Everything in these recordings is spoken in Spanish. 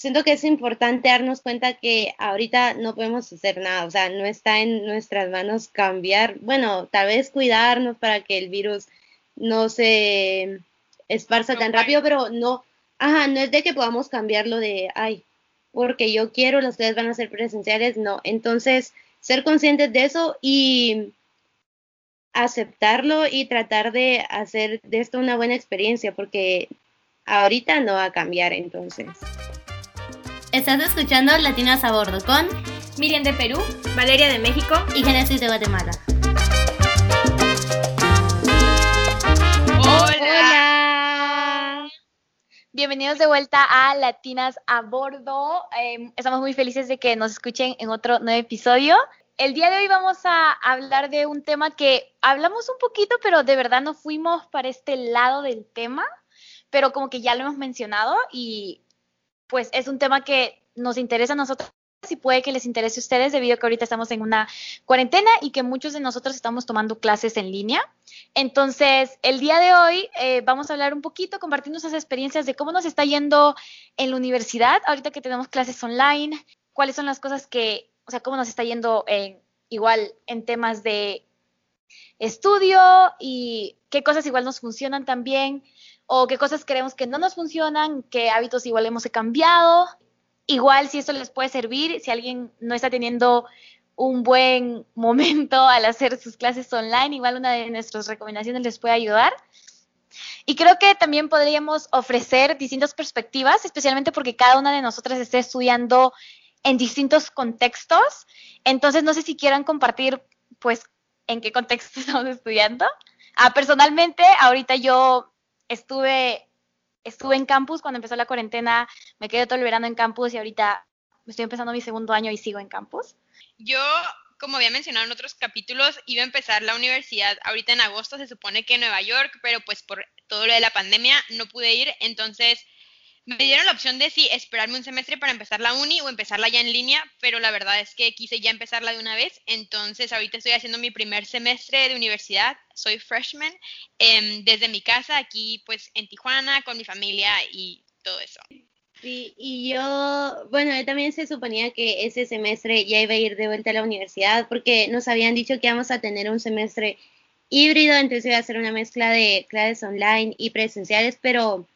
siento que es importante darnos cuenta que ahorita no podemos hacer nada, o sea, no está en nuestras manos cambiar, bueno, tal vez cuidarnos para que el virus no se esparza tan rápido, pero no, ajá, no es de que podamos cambiarlo de, ay, porque yo quiero, las clases van a ser presenciales, no. Entonces, ser conscientes de eso y aceptarlo y tratar de hacer de esto una buena experiencia, porque ahorita no va a cambiar entonces. Estás escuchando Latinas a Bordo con Miriam de Perú, Valeria de México y Genesis de Guatemala. Bienvenidos de vuelta a Latinas a Bordo. Em, estamos muy felices de que nos escuchen en otro nuevo episodio. El día de hoy vamos a hablar de un tema que hablamos un poquito, pero de verdad no fuimos para este lado del tema, pero como que ya lo hemos mencionado y pues es un tema que nos interesa a nosotros y puede que les interese a ustedes debido a que ahorita estamos en una cuarentena y que muchos de nosotros estamos tomando clases en línea. Entonces, el día de hoy eh, vamos a hablar un poquito, compartiendo esas experiencias de cómo nos está yendo en la universidad, ahorita que tenemos clases online, cuáles son las cosas que, o sea, cómo nos está yendo en, igual en temas de estudio y qué cosas igual nos funcionan también o qué cosas creemos que no nos funcionan, qué hábitos igual hemos cambiado Igual si esto les puede servir, si alguien no está teniendo un buen momento al hacer sus clases online, igual una de nuestras recomendaciones les puede ayudar. Y creo que también podríamos ofrecer distintas perspectivas, especialmente porque cada una de nosotras está estudiando en distintos contextos. Entonces, no sé si quieran compartir, pues, en qué contexto estamos estudiando. Ah, personalmente, ahorita yo estuve estuve en campus cuando empezó la cuarentena, me quedé todo el verano en campus y ahorita estoy empezando mi segundo año y sigo en campus. Yo, como había mencionado en otros capítulos, iba a empezar la universidad ahorita en agosto, se supone que en Nueva York, pero pues por todo lo de la pandemia no pude ir, entonces me dieron la opción de si esperarme un semestre para empezar la uni o empezarla ya en línea, pero la verdad es que quise ya empezarla de una vez. Entonces ahorita estoy haciendo mi primer semestre de universidad, soy freshman, em, desde mi casa aquí pues en Tijuana con mi familia y todo eso. Sí, y yo, bueno, también se suponía que ese semestre ya iba a ir de vuelta a la universidad porque nos habían dicho que íbamos a tener un semestre híbrido, entonces iba a ser una mezcla de clases online y presenciales, pero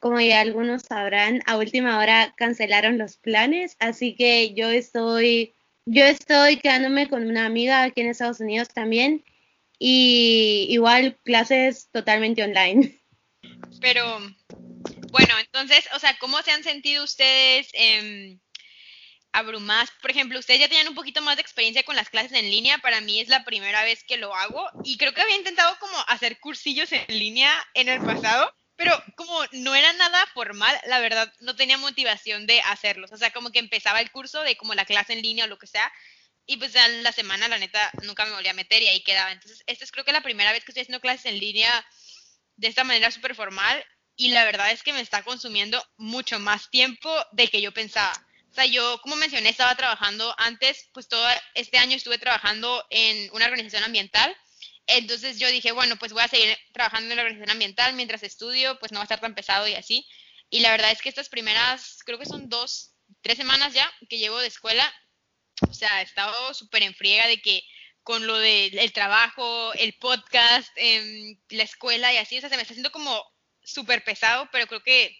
como ya algunos sabrán, a última hora cancelaron los planes, así que yo estoy, yo estoy quedándome con una amiga aquí en Estados Unidos también y igual clases totalmente online. Pero bueno, entonces, o sea, ¿cómo se han sentido ustedes eh, abrumadas? Por ejemplo, ustedes ya tenían un poquito más de experiencia con las clases en línea, para mí es la primera vez que lo hago y creo que había intentado como hacer cursillos en línea en el pasado pero como no era nada formal, la verdad no tenía motivación de hacerlos. O sea, como que empezaba el curso de como la clase en línea o lo que sea, y pues ya la semana, la neta, nunca me volví a meter y ahí quedaba. Entonces, esta es creo que la primera vez que estoy haciendo clases en línea de esta manera súper formal, y la verdad es que me está consumiendo mucho más tiempo del que yo pensaba. O sea, yo, como mencioné, estaba trabajando antes, pues todo este año estuve trabajando en una organización ambiental entonces yo dije, bueno, pues voy a seguir trabajando en la organización ambiental mientras estudio, pues no va a estar tan pesado y así. Y la verdad es que estas primeras, creo que son dos, tres semanas ya que llevo de escuela, o sea, he estado súper en friega de que con lo del trabajo, el podcast, em, la escuela y así, o sea, se me está haciendo como súper pesado, pero creo que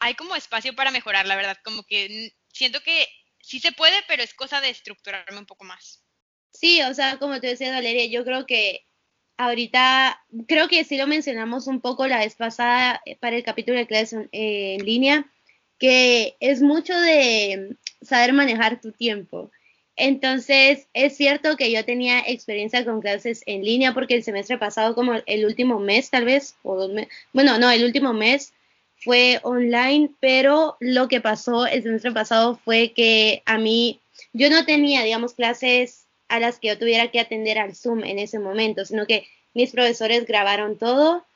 hay como espacio para mejorar, la verdad, como que siento que sí se puede, pero es cosa de estructurarme un poco más. Sí, o sea, como te decía Valeria, yo creo que ahorita, creo que sí lo mencionamos un poco la vez pasada eh, para el capítulo de clases eh, en línea, que es mucho de saber manejar tu tiempo. Entonces, es cierto que yo tenía experiencia con clases en línea porque el semestre pasado, como el último mes tal vez, o dos meses, bueno, no, el último mes fue online, pero lo que pasó el semestre pasado fue que a mí, yo no tenía, digamos, clases a las que yo tuviera que atender al Zoom en ese momento, sino que mis profesores grabaron todo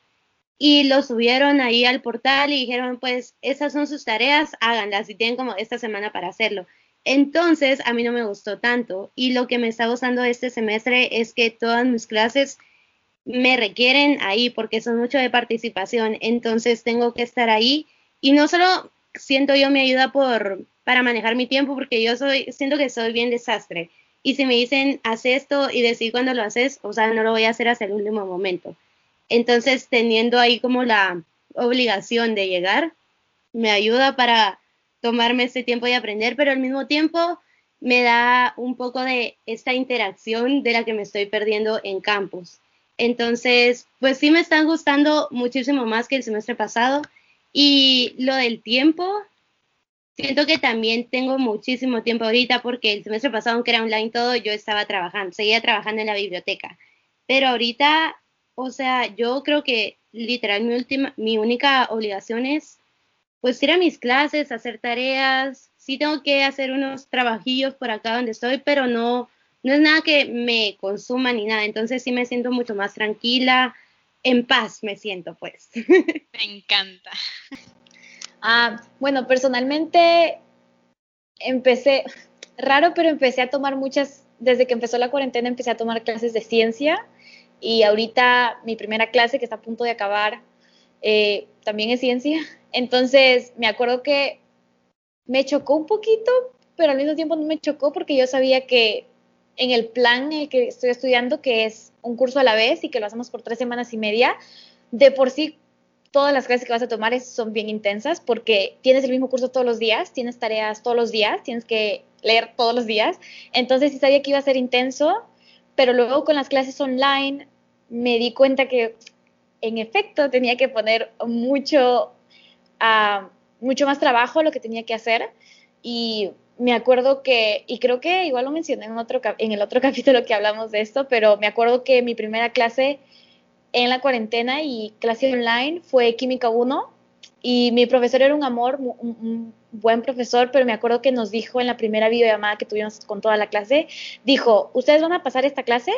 y lo subieron ahí al portal y dijeron, pues esas son sus tareas, háganlas y tienen como esta semana para hacerlo. Entonces, a mí no me gustó tanto y lo que me está gustando este semestre es que todas mis clases me requieren ahí porque son mucho de participación, entonces tengo que estar ahí y no solo siento yo me ayuda por, para manejar mi tiempo porque yo soy, siento que soy bien desastre. Y si me dicen, haz esto y decir cuándo lo haces, o sea, no lo voy a hacer hasta el último momento. Entonces, teniendo ahí como la obligación de llegar, me ayuda para tomarme este tiempo de aprender, pero al mismo tiempo me da un poco de esta interacción de la que me estoy perdiendo en campus. Entonces, pues sí me están gustando muchísimo más que el semestre pasado. Y lo del tiempo, siento que también tengo muchísimo tiempo ahorita porque el semestre pasado, aunque era online todo, yo estaba trabajando, seguía trabajando en la biblioteca. Pero ahorita, o sea, yo creo que literal mi última, mi única obligación es pues ir a mis clases, hacer tareas. Sí tengo que hacer unos trabajillos por acá donde estoy, pero no, no es nada que me consuma ni nada, entonces sí me siento mucho más tranquila, en paz me siento pues. Me encanta. Ah, bueno, personalmente empecé, raro, pero empecé a tomar muchas, desde que empezó la cuarentena empecé a tomar clases de ciencia y ahorita mi primera clase que está a punto de acabar eh, también es ciencia. Entonces me acuerdo que me chocó un poquito, pero al mismo tiempo no me chocó porque yo sabía que en el plan en el que estoy estudiando, que es un curso a la vez y que lo hacemos por tres semanas y media, de por sí todas las clases que vas a tomar son bien intensas porque tienes el mismo curso todos los días, tienes tareas todos los días, tienes que leer todos los días. Entonces sí sabía que iba a ser intenso, pero luego con las clases online me di cuenta que en efecto tenía que poner mucho, uh, mucho más trabajo lo que tenía que hacer y me acuerdo que, y creo que igual lo mencioné en, otro, en el otro capítulo que hablamos de esto, pero me acuerdo que mi primera clase en la cuarentena y clase online fue Química 1 y mi profesor era un amor, un, buen profesor, pero me acuerdo que nos dijo en la primera videollamada que tuvimos con toda la clase, dijo, ustedes van a pasar esta clase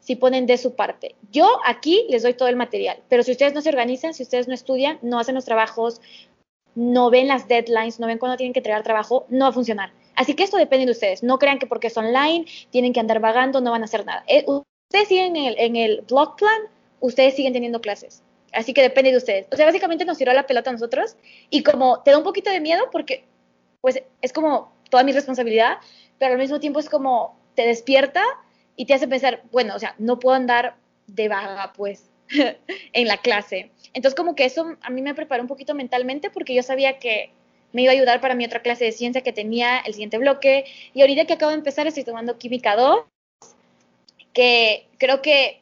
si ponen de su parte. Yo aquí les doy todo el material, pero si ustedes no se organizan, si ustedes no estudian, no hacen los trabajos, no ven las deadlines, no ven cuándo tienen que entregar trabajo, no va a funcionar. Así que esto depende de ustedes. No crean que porque es online tienen que andar vagando, no van a hacer nada. Eh, ustedes siguen en el, en el blog plan, ustedes siguen teniendo clases. Así que depende de ustedes. O sea, básicamente nos tiró la pelota a nosotros y como te da un poquito de miedo porque pues es como toda mi responsabilidad, pero al mismo tiempo es como te despierta y te hace pensar, bueno, o sea, no puedo andar de vaga pues en la clase. Entonces como que eso a mí me preparó un poquito mentalmente porque yo sabía que me iba a ayudar para mi otra clase de ciencia que tenía el siguiente bloque. Y ahorita que acabo de empezar estoy tomando Química 2, que creo que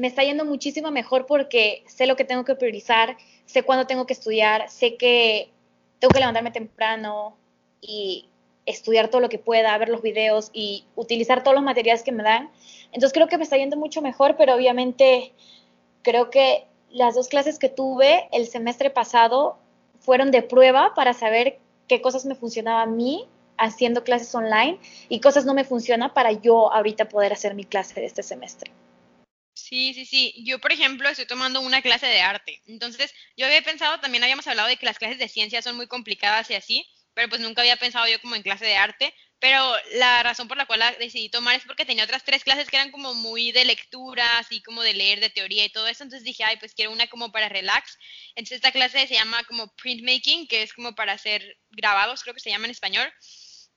me está yendo muchísimo mejor porque sé lo que tengo que priorizar, sé cuándo tengo que estudiar, sé que tengo que levantarme temprano y estudiar todo lo que pueda, ver los videos y utilizar todos los materiales que me dan. Entonces creo que me está yendo mucho mejor, pero obviamente creo que las dos clases que tuve el semestre pasado fueron de prueba para saber qué cosas me funcionaban a mí haciendo clases online y cosas no me funcionan para yo ahorita poder hacer mi clase de este semestre. Sí, sí, sí. Yo, por ejemplo, estoy tomando una clase de arte. Entonces, yo había pensado, también habíamos hablado de que las clases de ciencia son muy complicadas y así, pero pues nunca había pensado yo como en clase de arte. Pero la razón por la cual la decidí tomar es porque tenía otras tres clases que eran como muy de lectura, así como de leer, de teoría y todo eso. Entonces dije, ay, pues quiero una como para relax. Entonces esta clase se llama como printmaking, que es como para hacer grabados, creo que se llama en español.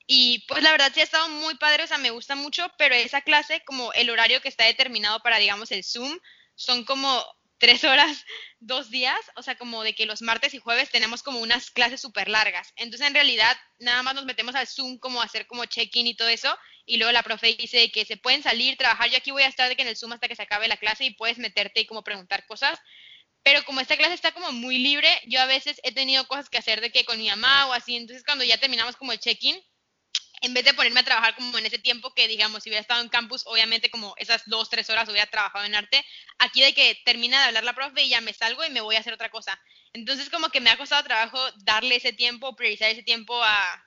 Y pues la verdad sí ha estado muy padre, o sea, me gusta mucho, pero esa clase, como el horario que está determinado para, digamos, el Zoom, son como tres horas, dos días, o sea, como de que los martes y jueves tenemos como unas clases súper largas. Entonces, en realidad, nada más nos metemos al Zoom como a hacer como check-in y todo eso, y luego la profe dice que se pueden salir, trabajar, yo aquí voy a estar de que en el Zoom hasta que se acabe la clase y puedes meterte y como preguntar cosas. Pero como esta clase está como muy libre, yo a veces he tenido cosas que hacer de que con mi mamá o así, entonces cuando ya terminamos como el check-in, en vez de ponerme a trabajar como en ese tiempo que, digamos, si hubiera estado en campus, obviamente como esas dos, tres horas hubiera trabajado en arte, aquí de que termina de hablar la profe y ya me salgo y me voy a hacer otra cosa. Entonces como que me ha costado trabajo darle ese tiempo, priorizar ese tiempo a,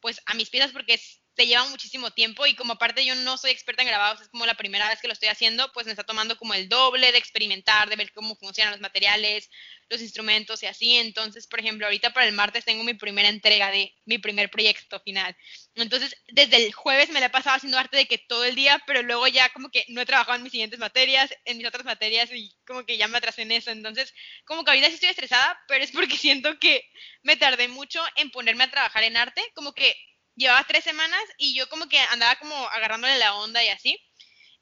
pues, a mis piezas porque es te lleva muchísimo tiempo y como aparte yo no soy experta en grabados, es como la primera vez que lo estoy haciendo, pues me está tomando como el doble de experimentar, de ver cómo funcionan los materiales, los instrumentos y así. Entonces, por ejemplo, ahorita para el martes tengo mi primera entrega de mi primer proyecto final. Entonces, desde el jueves me la he pasado haciendo arte de que todo el día, pero luego ya como que no he trabajado en mis siguientes materias, en mis otras materias y como que ya me atrasé en eso. Entonces, como que ahorita sí estoy estresada, pero es porque siento que me tardé mucho en ponerme a trabajar en arte, como que llevaba tres semanas y yo como que andaba como agarrándole la onda y así.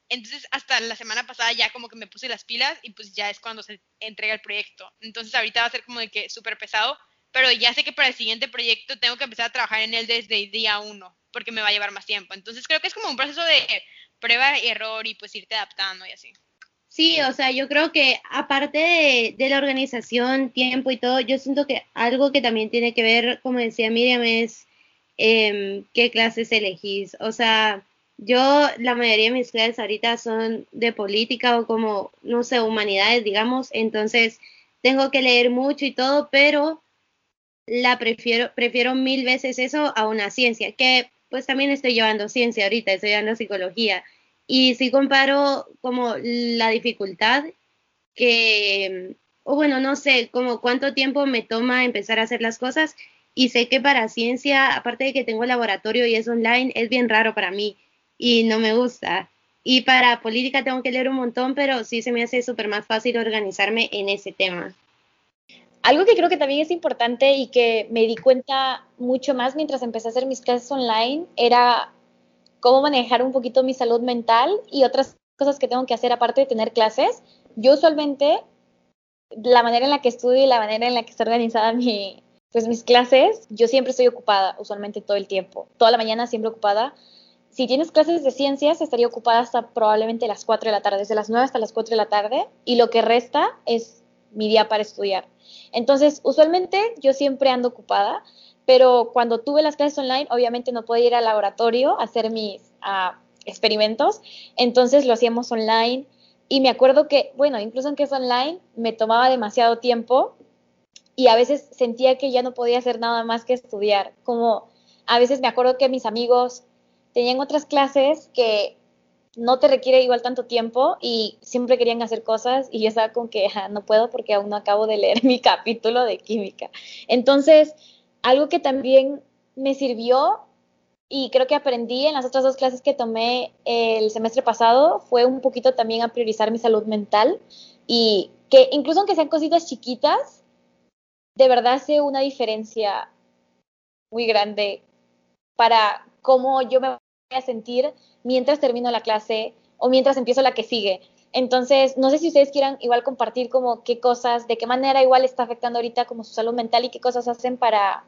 Entonces, hasta la semana pasada ya como que me puse las pilas y pues ya es cuando se entrega el proyecto. Entonces, ahorita va a ser como de que súper pesado, pero ya sé que para el siguiente proyecto tengo que empezar a trabajar en él desde el día uno, porque me va a llevar más tiempo. Entonces, creo que es como un proceso de prueba y error y pues irte adaptando y así. Sí, o sea, yo creo que aparte de, la organización, tiempo y todo, yo siento que algo que también tiene que ver, como decía Miriam, es em, qué clases elegís. O sea, yo, la mayoría de mis clases ahorita son de política o como, no sé, humanidades, digamos, entonces tengo que leer mucho y todo, pero la prefiero, prefiero mil veces eso a una ciencia, que pues también estoy llevando ciencia ahorita, estoy llevando psicología. Y si comparo como la dificultad que, o bueno, no sé, como cuánto tiempo me toma empezar a hacer las cosas, y sé que para ciencia, aparte de que tengo laboratorio y es online, es bien raro para mí y no me gusta. Y para política tengo que leer un montón, pero sí se me hace súper más fácil organizarme en ese tema. Algo que creo que también es importante y que me di cuenta mucho más mientras empecé a hacer mis clases online era cómo manejar un poquito mi salud mental y otras cosas que tengo que hacer aparte de tener clases. Yo usualmente, la manera en la que estudio y la manera en la que está organizada mi, pues mis clases, yo siempre estoy ocupada, usualmente todo el tiempo. Toda la mañana siempre ocupada si tienes clases de ciencias, estaría ocupada hasta probablemente las 4 de la tarde, desde las 9 hasta las 4 de la tarde, y lo que resta es mi día para estudiar. Entonces, usualmente yo siempre ando ocupada, pero cuando tuve las clases online, obviamente no podía ir al laboratorio a hacer mis ah, experimentos, entonces lo hacíamos online. Y me acuerdo que, bueno, incluso aunque es online, me tomaba demasiado tiempo y a veces sentía que ya no podía hacer nada más que estudiar. Como a veces me acuerdo que mis amigos tenían otras clases que no te requiere igual tanto tiempo y siempre querían hacer cosas y yo estaba con que no puedo porque aún no acabo de leer mi capítulo de química. Entonces, algo que también me sirvió y creo que aprendí en las otras dos clases que tomé el semestre pasado fue un poquito también a priorizar mi salud mental y que incluso aunque sean cositas chiquitas, de verdad hace una diferencia muy grande para cómo yo me voy a sentir mientras termino la clase o mientras empiezo la que sigue. Entonces, no sé si ustedes quieran igual compartir como qué cosas, de qué manera igual está afectando ahorita como su salud mental y qué cosas hacen para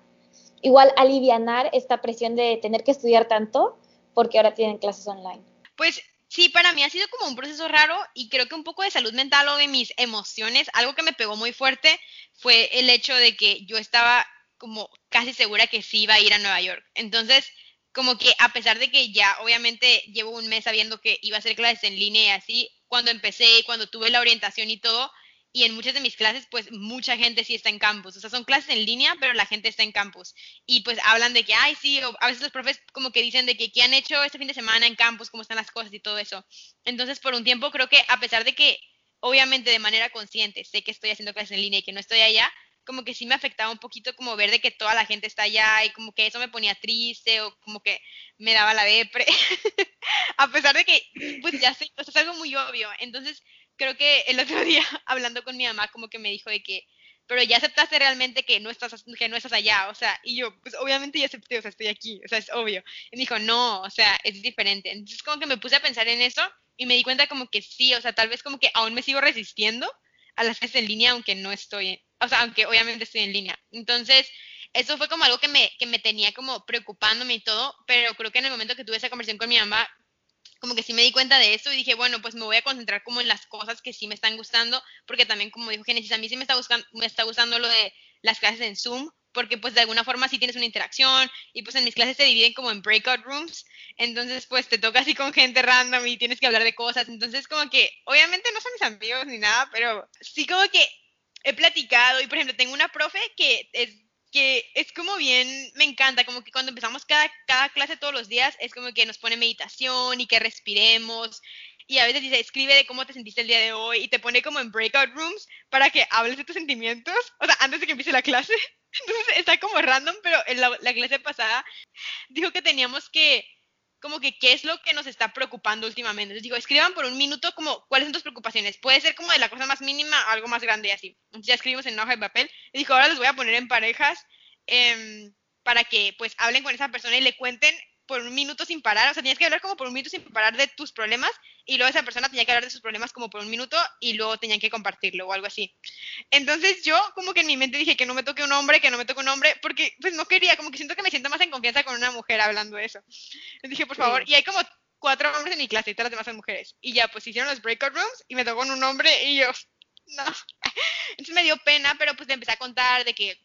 igual alivianar esta presión de tener que estudiar tanto porque ahora tienen clases online. Pues sí, para mí ha sido como un proceso raro y creo que un poco de salud mental o de mis emociones, algo que me pegó muy fuerte fue el hecho de que yo estaba como casi segura que sí iba a ir a Nueva York. Entonces, como que a pesar de que ya obviamente llevo un mes sabiendo que iba a hacer clases en línea y así, cuando empecé y cuando tuve la orientación y todo, y en muchas de mis clases, pues mucha gente sí está en campus. O sea, son clases en línea, pero la gente está en campus. Y pues hablan de que, ay, sí, a veces los profes como que dicen de que, ¿qué han hecho este fin de semana en campus? ¿Cómo están las cosas y todo eso? Entonces, por un tiempo creo que a pesar de que, obviamente de manera consciente, sé que estoy haciendo clases en línea y que no estoy allá, como que sí me afectaba un poquito como ver de que toda la gente está allá y como que eso me ponía triste o como que me daba la depre, a pesar de que pues ya sé, o es algo muy obvio. Entonces creo que el otro día hablando con mi mamá como que me dijo de que, pero ya aceptaste realmente que no estás, que no estás allá, o sea, y yo, pues obviamente ya acepté, o sea, estoy aquí, o sea, es obvio. Y me dijo, no, o sea, es diferente. Entonces como que me puse a pensar en eso y me di cuenta como que sí, o sea, tal vez como que aún me sigo resistiendo a las clases en línea aunque no estoy o sea, aunque obviamente estoy en línea. Entonces, eso fue como algo que me, que me tenía como preocupándome y todo, pero creo que en el momento que tuve esa conversación con mi mamá, como que sí me di cuenta de eso y dije, bueno, pues me voy a concentrar como en las cosas que sí me están gustando, porque también como dijo Genesis, a mí sí me está, buscando, me está gustando lo de las clases en Zoom, porque pues de alguna forma sí tienes una interacción y pues en mis clases se dividen como en breakout rooms, entonces pues te toca así con gente random y tienes que hablar de cosas, entonces como que obviamente no son mis amigos ni nada, pero sí como que he platicado y por ejemplo tengo una profe que es que es como bien, me encanta, como que cuando empezamos cada, cada clase todos los días, es como que nos pone meditación y que respiremos. Y a veces dice, escribe de cómo te sentiste el día de hoy y te pone como en breakout rooms para que hables de tus sentimientos, o sea, antes de que empiece la clase. Entonces está como random, pero en la, la clase pasada dijo que teníamos que como que qué es lo que nos está preocupando últimamente. Les digo, escriban por un minuto como cuáles son tus preocupaciones. Puede ser como de la cosa más mínima a algo más grande y así. Entonces ya escribimos en hoja de papel. Y dijo, ahora les voy a poner en parejas em, para que pues hablen con esa persona y le cuenten por un minuto sin parar, o sea, tenías que hablar como por un minuto sin parar de tus problemas y luego esa persona tenía que hablar de sus problemas como por un minuto y luego tenían que compartirlo o algo así. Entonces yo como que en mi mente dije que no me toque un hombre, que no me toque un hombre, porque pues no quería, como que siento que me siento más en confianza con una mujer hablando eso. Entonces dije, por favor, y hay como cuatro hombres en mi clase y todas las demás son mujeres. Y ya, pues hicieron los breakout rooms y me tocó un hombre y yo, no. Entonces me dio pena, pero pues le empecé a contar de que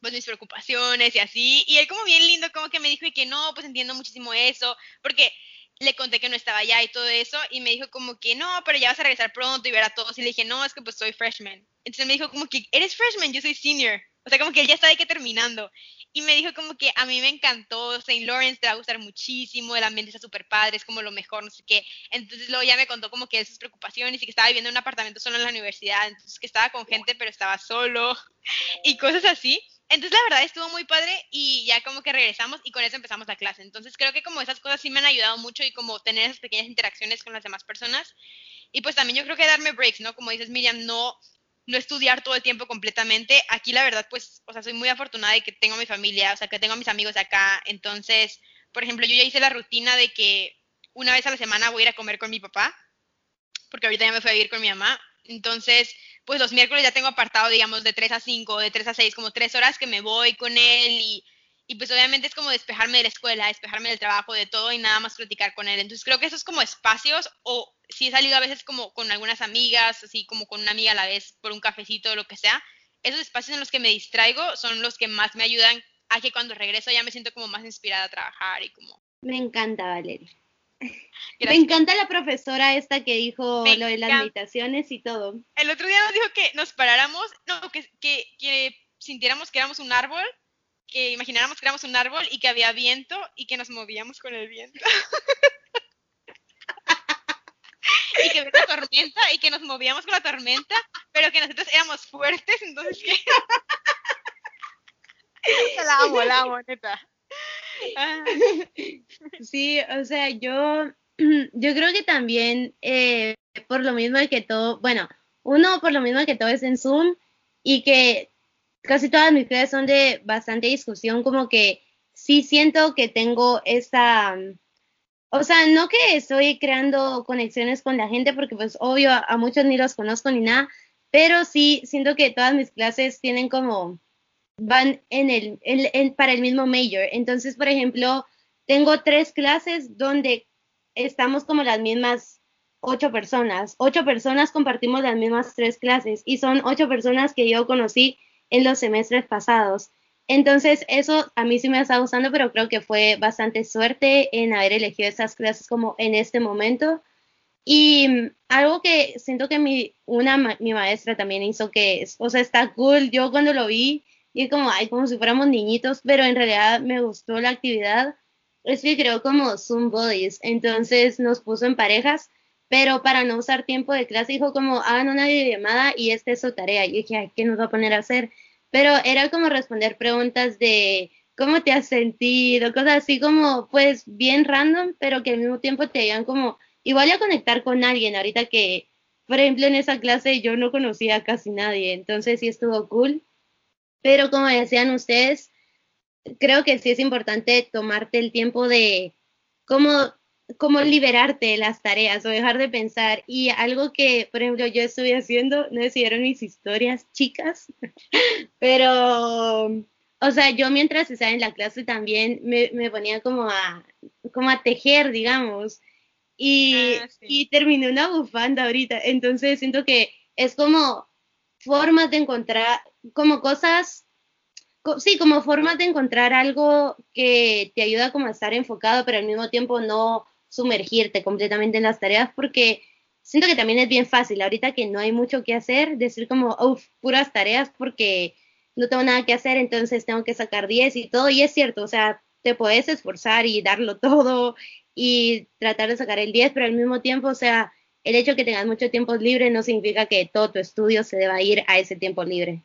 pues mis preocupaciones y así. Y él como bien lindo, como que me dijo y que no, pues entiendo muchísimo eso, porque le conté que no estaba allá y todo eso, y me dijo como que no, pero ya vas a regresar pronto y ver a todos. Y le dije, no, es que pues soy freshman. Entonces me dijo como que, eres freshman, yo soy senior. O sea, como que él ya está de que terminando. Y me dijo como que a mí me encantó, St. Lawrence te va a gustar muchísimo, el ambiente está súper padre, es como lo mejor, no sé qué. Entonces luego ya me contó como que sus preocupaciones y que estaba viviendo en un apartamento solo en la universidad, entonces que estaba con gente pero estaba solo y cosas así. Entonces la verdad estuvo muy padre y ya como que regresamos y con eso empezamos la clase. Entonces creo que como esas cosas sí me han ayudado mucho y como tener esas pequeñas interacciones con las demás personas. Y pues también yo creo que darme breaks, ¿no? Como dices Miriam, no, no estudiar todo el tiempo completamente. Aquí la verdad pues, o sea, soy muy afortunada de que tengo mi familia, o sea, que tengo a mis amigos acá. Entonces, por ejemplo, yo ya hice la rutina de que una vez a la semana voy a ir a comer con mi papá, porque ahorita ya me fui a vivir con mi mamá. Entonces, pues los miércoles ya tengo apartado, digamos, de 3 a 5, de 3 a 6, como 3 horas que me voy con él y, y pues obviamente es como despejarme de la escuela, despejarme del trabajo, de todo y nada más platicar con él. Entonces creo que esos como espacios o si he salido a veces como con algunas amigas, así como con una amiga a la vez por un cafecito o lo que sea, esos espacios en los que me distraigo son los que más me ayudan a que cuando regreso ya me siento como más inspirada a trabajar y como... Me encanta, Valeria. Me encanta la profesora esta que dijo lo de las meditaciones y todo. El otro día nos dijo que nos paráramos, no, que, que, sintiéramos que éramos un árbol, que imagináramos que éramos un árbol y que había viento y que nos movíamos con el viento. y que había una tormenta y que nos movíamos con la tormenta, pero que nosotros éramos fuertes, entonces que... la amo, la amo, neta. Sí, o sea, yo, yo creo que también eh, por lo mismo que todo, bueno, uno por lo mismo que todo es en Zoom y que casi todas mis clases son de bastante discusión, como que sí siento que tengo esa, o sea, no que estoy creando conexiones con la gente, porque pues obvio a muchos ni los conozco ni nada, pero sí siento que todas mis clases tienen como van en el, para el mismo major. Entonces, por ejemplo, tengo tres clases donde estamos como las mismas ocho personas. Ocho personas compartimos las mismas tres clases y son ocho personas que yo conocí en los semestres pasados. Entonces, eso a mí sí me está gustando, pero creo que fue bastante suerte en haber elegido esas clases como en este momento. Y algo que siento que mi, una, mi maestra también hizo que, o sea, está cool. Yo cuando lo vi, y como, ay, como si fuéramos niñitos, pero en realidad me gustó la actividad. Es que creo como Zoom Bodies, entonces nos puso en parejas, pero para no usar tiempo de clase dijo como, hagan una videollamada y esta es su tarea. Y dije, ay, ¿qué nos va a poner a hacer? Pero era como responder preguntas de cómo te has sentido, cosas así como, pues, bien random, pero que al mismo tiempo te ayudan como, igual a conectar con alguien, ahorita que, por ejemplo, en esa clase yo no conocía a casi nadie, entonces sí estuvo cool. Pero como decían ustedes, creo que sí es importante tomarte el tiempo de cómo, cómo liberarte de las tareas o dejar de pensar. Y algo que, por ejemplo, yo estuve haciendo, no decidieron mis historias, chicas, pero, o sea, yo mientras estaba en la clase también me, me ponía como a, como a tejer, digamos. Y, ah, y terminé una bufanda ahorita. Entonces siento que es como formas de encontrar, como cosas, sí, como formas de encontrar algo que te ayuda como a estar enfocado, pero al mismo tiempo no sumergirte completamente en las tareas, porque siento que también es bien fácil, ahorita que no hay mucho que hacer, decir como, uff, puras tareas, porque no tengo nada que hacer, entonces tengo que sacar 10 y todo, y es cierto, o sea, te puedes esforzar y darlo todo y tratar de sacar el 10, pero al mismo tiempo, o sea, el hecho que tengas mucho tiempo libre no significa que todo tu estudio se deba ir a ese tiempo libre.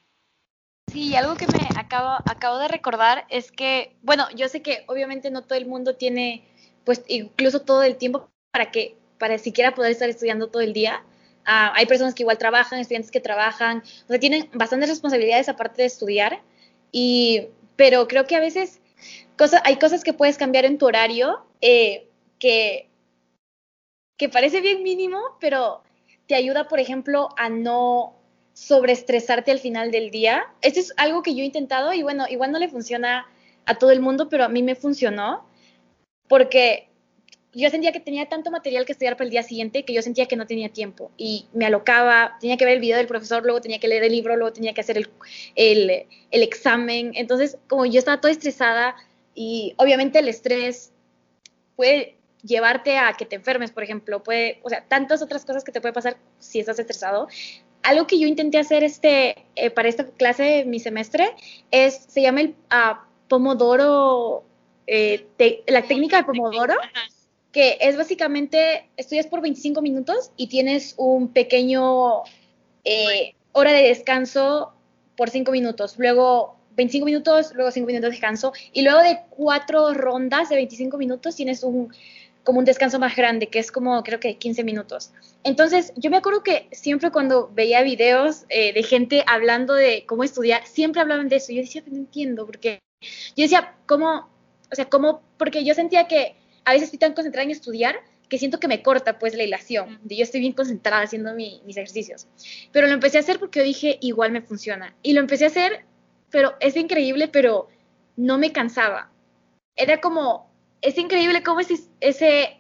Sí, algo que me acabo, acabo de recordar es que, bueno, yo sé que obviamente no todo el mundo tiene, pues, incluso todo el tiempo para que, para siquiera poder estar estudiando todo el día, Ah, hay personas que igual trabajan, estudiantes que trabajan, o sea, tienen bastantes responsabilidades aparte de estudiar, y, pero creo que a veces hay cosas que puedes cambiar en tu horario eh, que, que parece bien mínimo, pero te ayuda, por ejemplo, a no sobreestresarte al final del día. Esto es algo que yo he intentado y bueno, igual no le funciona a todo el mundo, pero a mí me funcionó porque yo sentía que tenía tanto material que estudiar para el día siguiente que yo sentía que no tenía tiempo y me alocaba, tenía que ver el video del profesor, luego tenía que leer el libro, luego tenía que hacer el, el, examen. Entonces, como yo estaba toda estresada y obviamente el estrés puede llevarte a que te enfermes, por ejemplo, puede, o sea, tantas otras cosas que te puede pasar si estás estresado. Algo que yo intenté hacer este, eh, para esta clase de mi semestre es, se llama el uh, Pomodoro, eh, la técnica de Pomodoro que es básicamente, estudias por 25 minutos y tienes un pequeño eh, hora. de descanso por 5 minutos, luego 25 minutos, luego 5 minutos de descanso, y luego de cuatro rondas de 25 minutos tienes un como un descanso más grande, que es como creo que 15 minutos. Entonces, yo me acuerdo que siempre cuando veía videos eh, de gente hablando de cómo estudiar, siempre hablaban de eso. Yo decía, no entiendo, porque yo decía, ¿cómo? O sea, ¿cómo? Porque yo sentía que a veces estoy tan concentrada en estudiar que siento que me corta pues la hilación, de yo estoy bien concentrada haciendo mis ejercicios. Pero lo empecé a hacer porque yo dije, igual me funciona. Y lo empecé a hacer, pero es increíble, pero no me cansaba. Era como, es increíble cómo ese,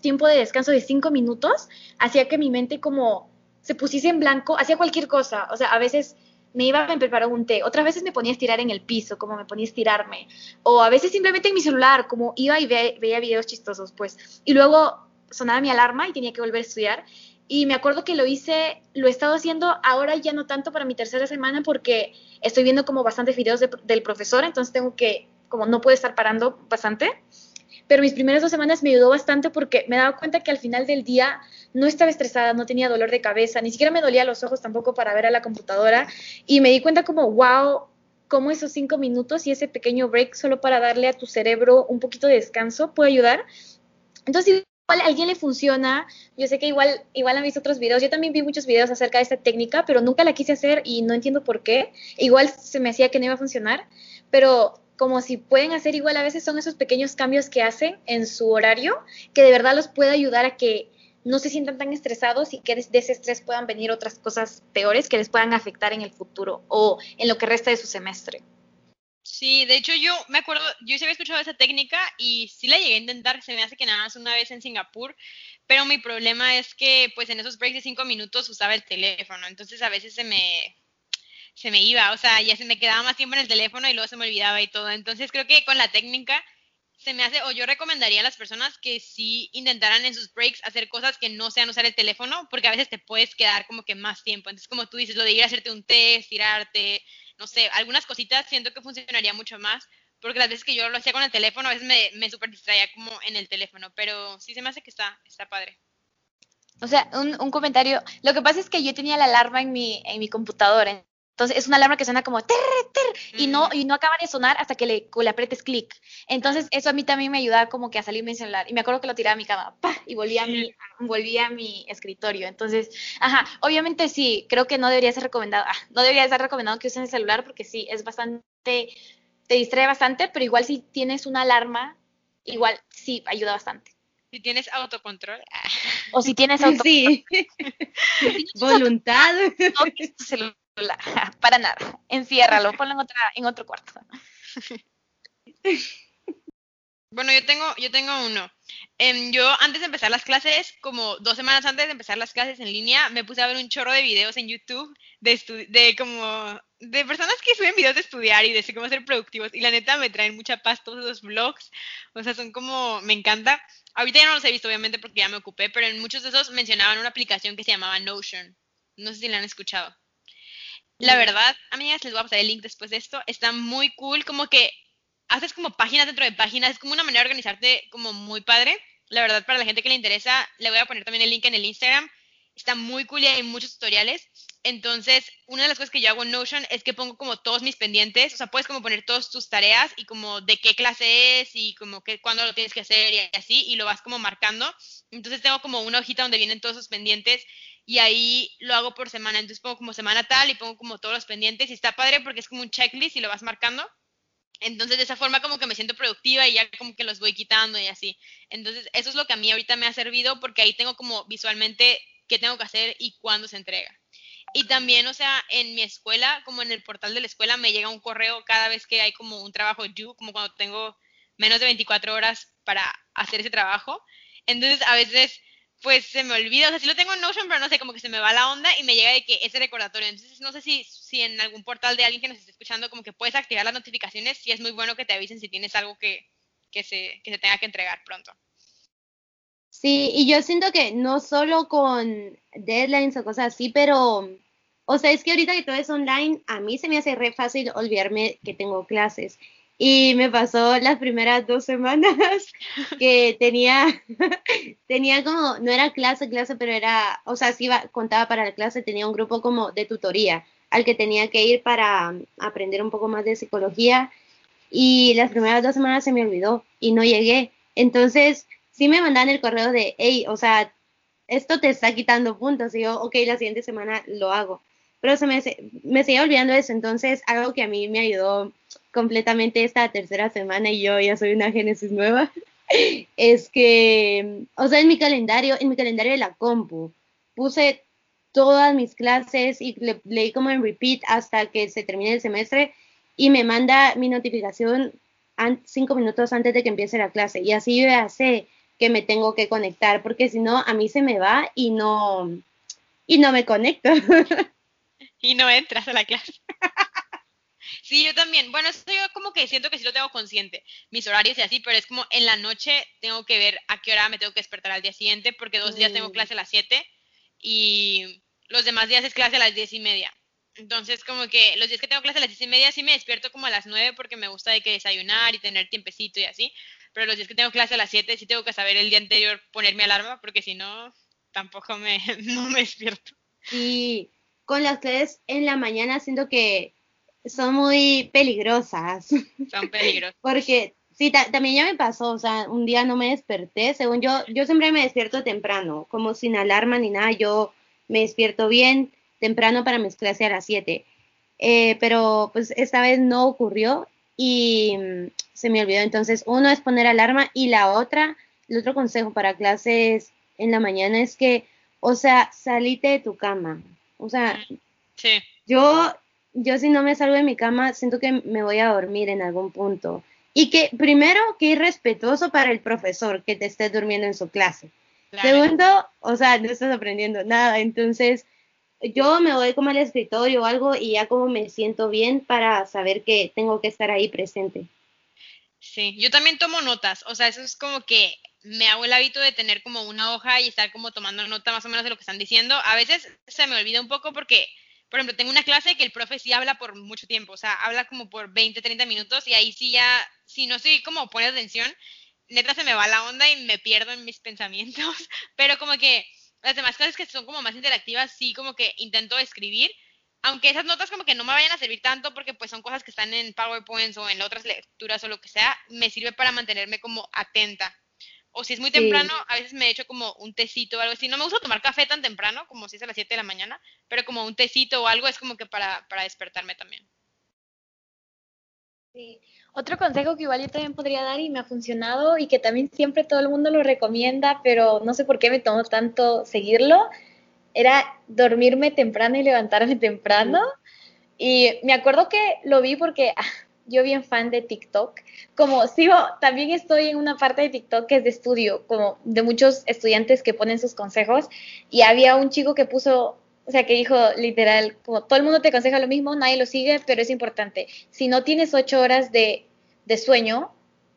tiempo de descanso de cinco minutos hacía que mi mente como se pusiese en blanco, hacía cualquier cosa. O sea, a veces me iba a preparar un té, otras veces me ponía a estirar en el piso, como me ponía a estirarme, o a veces simplemente en mi celular, como iba y veía videos chistosos, pues, y luego sonaba mi alarma y tenía que volver a estudiar. Y me acuerdo que lo hice, lo he estado haciendo ahora ya no tanto para mi tercera semana porque estoy viendo como bastantes videos del profesor, entonces tengo que, como no puedo estar parando bastante pero mis primeras dos semanas me ayudó bastante porque me daba cuenta que al final del día no estaba estresada, no tenía dolor de cabeza, ni siquiera me dolía los ojos tampoco para ver a la computadora y me di cuenta como, wow, cómo esos cinco minutos y ese pequeño break solo para darle a tu cerebro un poquito de descanso puede ayudar. Entonces, igual a alguien le funciona, yo sé que igual, igual han visto otros videos, yo también vi muchos videos acerca de esta técnica, pero nunca la quise hacer y no entiendo por qué. Igual se me hacía que no iba a funcionar, pero como si pueden hacer igual a veces son esos pequeños cambios que hacen en su horario que de verdad los puede ayudar a que no se sientan tan estresados y que de ese estrés puedan venir otras cosas peores que les puedan afectar en el futuro o en lo que resta de su semestre. Sí, de hecho yo me acuerdo, yo sí había escuchado esa técnica y sí la llegué a intentar, se me hace que nada más una vez en Singapur, pero mi problema es que pues en esos breaks de cinco minutos usaba el teléfono, entonces a veces se me, se me iba, o sea, ya se me quedaba más tiempo en el teléfono y luego se me olvidaba y todo. Entonces creo que con la técnica se me hace, o yo recomendaría a las personas que sí intentaran en sus breaks hacer cosas que no sean usar el teléfono, porque a veces te puedes quedar como que más tiempo. Entonces, como tú dices, lo de ir a hacerte un té, estirarte, no sé, algunas cositas siento que funcionaría mucho más, porque las veces que yo lo hacía con el teléfono, a veces me, me super distraía como en el teléfono, pero sí se me hace que está, está padre. O sea, un, un comentario. Lo que pasa es que yo tenía la alarma en mi, en mi computadora. Entonces es una alarma que suena como ter, ter, y no y no acaba de sonar hasta que le, le apretes clic. Entonces eso a mí también me ayudaba como que a salir mi celular. Y me acuerdo que lo tiraba a mi cama y volvía a mi, volvía a mi escritorio. Entonces, ajá, obviamente sí, creo que no debería ser recomendado, ah, no debería ser recomendado que usen el celular porque sí, es bastante, te distrae bastante, pero igual si tienes una alarma, igual sí, ayuda bastante. Si tienes autocontrol. O si tienes autocontrol. Sí. Voluntad. No, para nada. Enciérralo, ponlo en, otra, en otro cuarto. Bueno, yo tengo, yo tengo uno. Em, yo antes de empezar las clases, como dos semanas antes de empezar las clases en línea, me puse a ver un chorro de videos en YouTube de, de como de personas que suben videos de estudiar y de cómo ser productivos. Y la neta me traen mucha paz todos esos vlogs. O sea, son como, me encanta. Ahorita ya no los he visto, obviamente, porque ya me ocupé, pero en muchos de esos mencionaban una aplicación que se llamaba Notion. No sé si la han escuchado. La verdad, amigas, les voy a pasar el link después de esto. Está muy cool, como que haces como páginas dentro de páginas, es como una manera de organizarte como muy padre. La verdad, para la gente que le interesa, le voy a poner también el link en el Instagram. Está muy cool y hay muchos tutoriales. Entonces, una de las cosas que yo hago en Notion es que pongo como todos mis pendientes, o sea, puedes como poner todas tus tareas y como de qué clase es y como que cuándo lo tienes que hacer y así, y lo vas como marcando. Entonces tengo como una hojita donde vienen todos esos pendientes y ahí lo hago por semana. Entonces pongo como semana tal y pongo como todos los pendientes y está padre porque es como un checklist y lo vas marcando. Entonces, de esa forma como que me siento productiva y ya como que los voy quitando y así. Entonces, eso es lo que a mí ahorita me ha servido porque ahí tengo como visualmente qué tengo que hacer y cuándo se entrega. Y también, o sea, en mi escuela, como en el portal de la escuela, me llega un correo cada vez que hay como un trabajo due, como cuando tengo menos de 24 horas para hacer ese trabajo. Entonces, a veces pues se me olvida, o sea, sí lo tengo en Notion, pero no sé, como que se me va la onda y me llega de que ese recordatorio. Entonces, no sé si, si en algún portal de alguien que nos esté escuchando, como que puedes activar las notificaciones y es muy bueno que te avisen si tienes algo que, que, se, que se tenga que entregar pronto. Sí, y yo siento que no solo con deadlines o cosas así, pero, o sea, es que ahorita que todo es online, a mí se me hace re fácil olvidarme que tengo clases. Y me pasó las primeras dos semanas que tenía, tenía como, no era clase, clase, pero era, o sea, sí iba, contaba para la clase, tenía un grupo como de tutoría al que tenía que ir para aprender un poco más de psicología. Y las primeras dos semanas se me olvidó y no llegué. Entonces, sí me mandan el correo de, hey, o sea, esto te está quitando puntos. Y yo, ok, la siguiente semana lo hago. Pero se me, me seguía olvidando eso. Entonces, algo que a mí me ayudó completamente esta tercera semana y yo ya soy una Génesis nueva, es que, o sea, en mi calendario, en mi calendario de la compu, puse todas mis clases y le, leí como en repeat hasta que se termine el semestre y me manda mi notificación cinco minutos antes de que empiece la clase y así yo ya sé que me tengo que conectar porque si no a mí se me va y no y no me conecto y no entras a la clase Sí, yo también. Bueno, eso yo como que siento que sí lo tengo consciente, mis horarios y así, pero es como en la noche tengo que ver a qué hora me tengo que despertar al día siguiente, porque dos días tengo mm. clase a las 7 y los demás días es clase a las diez y media. Entonces, como que los días que tengo clase a las diez y media sí me despierto como a las 9 porque me gusta de que desayunar y tener tiempecito y así, pero los días que tengo clase a las 7 sí tengo que saber el día anterior ponerme alarma, porque si no, tampoco me, no me despierto. Y con las clases en la mañana siento que son muy peligrosas. Son peligrosas. Porque sí, también ya me pasó, o sea, un día no me desperté, según yo, yo siempre me despierto temprano, como sin alarma ni nada, yo me despierto bien temprano para mis clases a las 7. Eh, pero pues esta vez no ocurrió y mm, se me olvidó. Entonces, uno es poner alarma y la otra, el otro consejo para clases en la mañana es que, o sea, salite de tu cama. O sea, sí. yo yo si no me salgo de mi cama, siento que me voy a dormir en algún punto. Y que primero, que irrespetuoso para el profesor que te esté durmiendo en su clase. Segundo, o sea, no estás aprendiendo nada. Entonces, yo me voy como al escritorio o algo y ya como me siento bien para saber que tengo que estar ahí presente. Sí, yo también tomo notas. O sea, eso es como que me hago el hábito de tener como una hoja y estar como tomando nota más o menos de lo que están diciendo. A veces se me olvida un poco porque por ejemplo, tengo una clase que el profe sí habla por mucho tiempo, o sea, habla como por 20, 30 minutos y ahí sí ya, si no estoy como pone atención, neta se me va la onda y me pierdo en mis pensamientos, pero como que las demás clases que son como más interactivas, sí como que intento escribir, aunque esas notas como que no me vayan a servir tanto porque pues son cosas que están en PowerPoint o en otras lecturas o lo que sea, me sirve para mantenerme como atenta o si es muy temprano, a veces me echo como un tecito o algo así. No me gusta tomar café tan temprano, como si es a las 7 de la mañana, pero como un tecito o algo es como que para, para despertarme también. Sí. Otro consejo que igual yo también podría dar y me ha funcionado y que también siempre todo el mundo lo recomienda, pero no sé por qué me tomó tanto seguirlo, era dormirme temprano y levantarme temprano. Y me acuerdo que lo vi porque ah, yo bien fan de TikTok. Como sigo, también estoy en una parte de TikTok que es de estudio, como de muchos estudiantes que ponen sus consejos. Y había un chico que puso, o sea, que dijo literal, como todo el mundo te aconseja lo mismo, nadie lo sigue, pero es importante. Si no tienes ocho horas de, de sueño,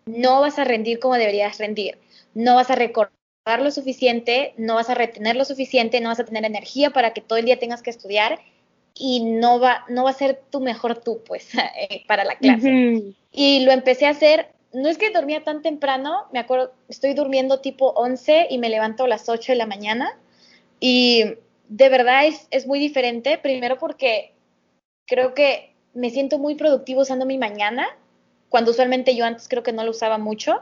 no vas a rendir como deberías rendir. No vas a recordar lo suficiente, no vas a retener lo suficiente, no vas a tener energía para que todo el día tengas que estudiar y no va, no va a ser tu mejor tú, pues, eh, para la clase. Y lo empecé a hacer, no es que dormía tan temprano, me acuerdo, estoy durmiendo tipo 11 y me levanto a las 8 de la mañana y de verdad es, es muy diferente, primero porque creo que me siento muy productivo usando mi mañana, cuando usualmente yo antes creo que no lo usaba mucho.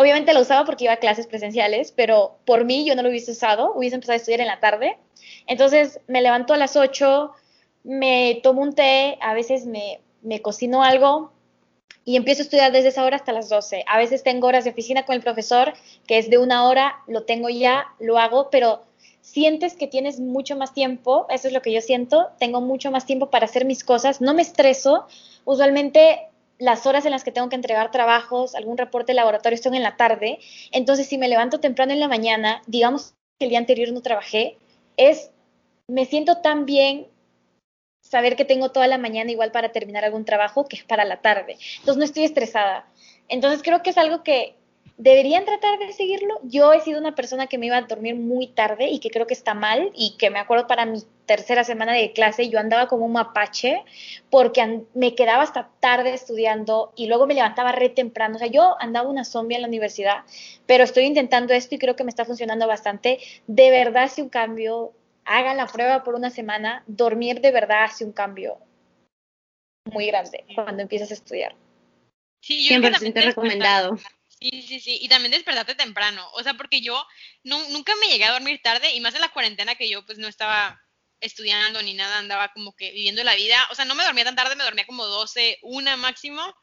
Obviamente lo usaba porque iba a clases presenciales, pero por mí yo no lo hubiese usado, hubiese empezado a estudiar en la tarde. Entonces me levanto a las 8, me tomo un té, a veces me, me cocino algo y empiezo a estudiar desde esa hora hasta las 12. A veces tengo horas de oficina con el profesor, que es de una hora, lo tengo ya, lo hago, pero sientes que tienes mucho más tiempo, eso es lo que yo siento, tengo mucho más tiempo para hacer mis cosas, no me estreso, usualmente las horas en las que tengo que entregar trabajos, algún reporte de laboratorio son en la tarde, entonces si me levanto temprano en la mañana, digamos que el día anterior no trabajé, es, me siento tan bien saber que tengo toda la mañana igual para terminar algún trabajo que es para la tarde, entonces no estoy estresada. Entonces creo que es algo que, deberían tratar de seguirlo. Yo he sido una persona que me iba a dormir muy tarde y que creo que está mal y que me acuerdo para mi tercera semana de clase yo andaba como un mapache porque me quedaba hasta tarde estudiando y luego me levantaba re temprano. O sea, yo andaba una zombie en la universidad, pero estoy intentando esto y creo que me está funcionando bastante. De verdad hace un cambio. Hagan la prueba por una semana. Dormir de verdad hace un cambio muy grande cuando empiezas a estudiar. Sí, yo 100% recomendado. Sí, sí, sí. Y también despertarte temprano. O sea, porque yo nunca me llegué a dormir tarde y más en la cuarentena que yo pues no estaba estudiando ni nada, andaba como que viviendo la vida. O sea, no me dormía tan tarde, me dormía como 12, una máximo,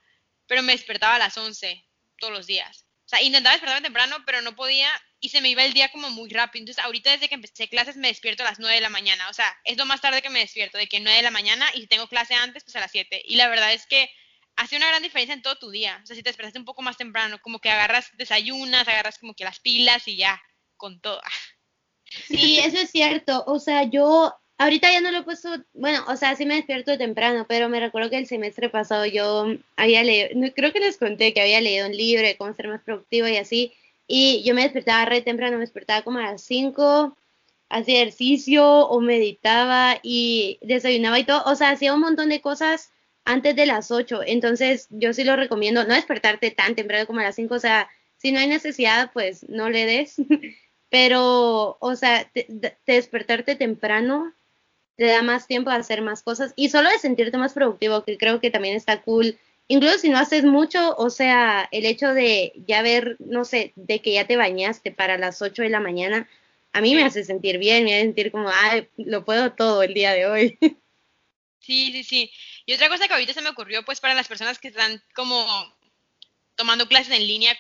pero me despertaba a las 11 todos los días. O sea, intentaba despertarme temprano, pero no podía y se me iba el día como muy rápido. Entonces, ahorita desde que empecé clases me despierto a las 9 de la mañana. O sea, es lo más tarde que me despierto, de que 9 de la mañana y si tengo clase antes, pues a las 7. Y la verdad es que hace una gran diferencia en todo tu día. O sea, si te despertaste un poco más temprano, como que agarras desayunas, agarras como que las pilas y ya, con todo. Sí, eso es cierto. O sea, yo ahorita ya no lo he puesto, bueno, o sea, sí me despierto temprano, pero me recuerdo que el semestre pasado yo había leído, creo que les conté que había leído un libro de cómo ser más productivo y así, y yo me despertaba re temprano, me despertaba como a las 5, hacía ejercicio o meditaba y desayunaba y todo, o sea, hacía un montón de cosas antes de las 8. Entonces, yo sí lo recomiendo, no despertarte tan temprano como a las 5, o sea, si no hay necesidad, pues no le des. Pero, o sea, despertarte temprano te da más tiempo a hacer más cosas y solo de sentirte más productivo, que creo que también está cool. Incluso si no haces mucho, o sea, el hecho de ya ver, no sé, de que ya te bañaste para las 8 de la mañana, a mí me hace sentir bien, me hace sentir como, ay, lo puedo todo el día de hoy. Sí, sí, sí. Y otra cosa que ahorita se me ocurrió, pues para las personas que están como tomando clases en línea,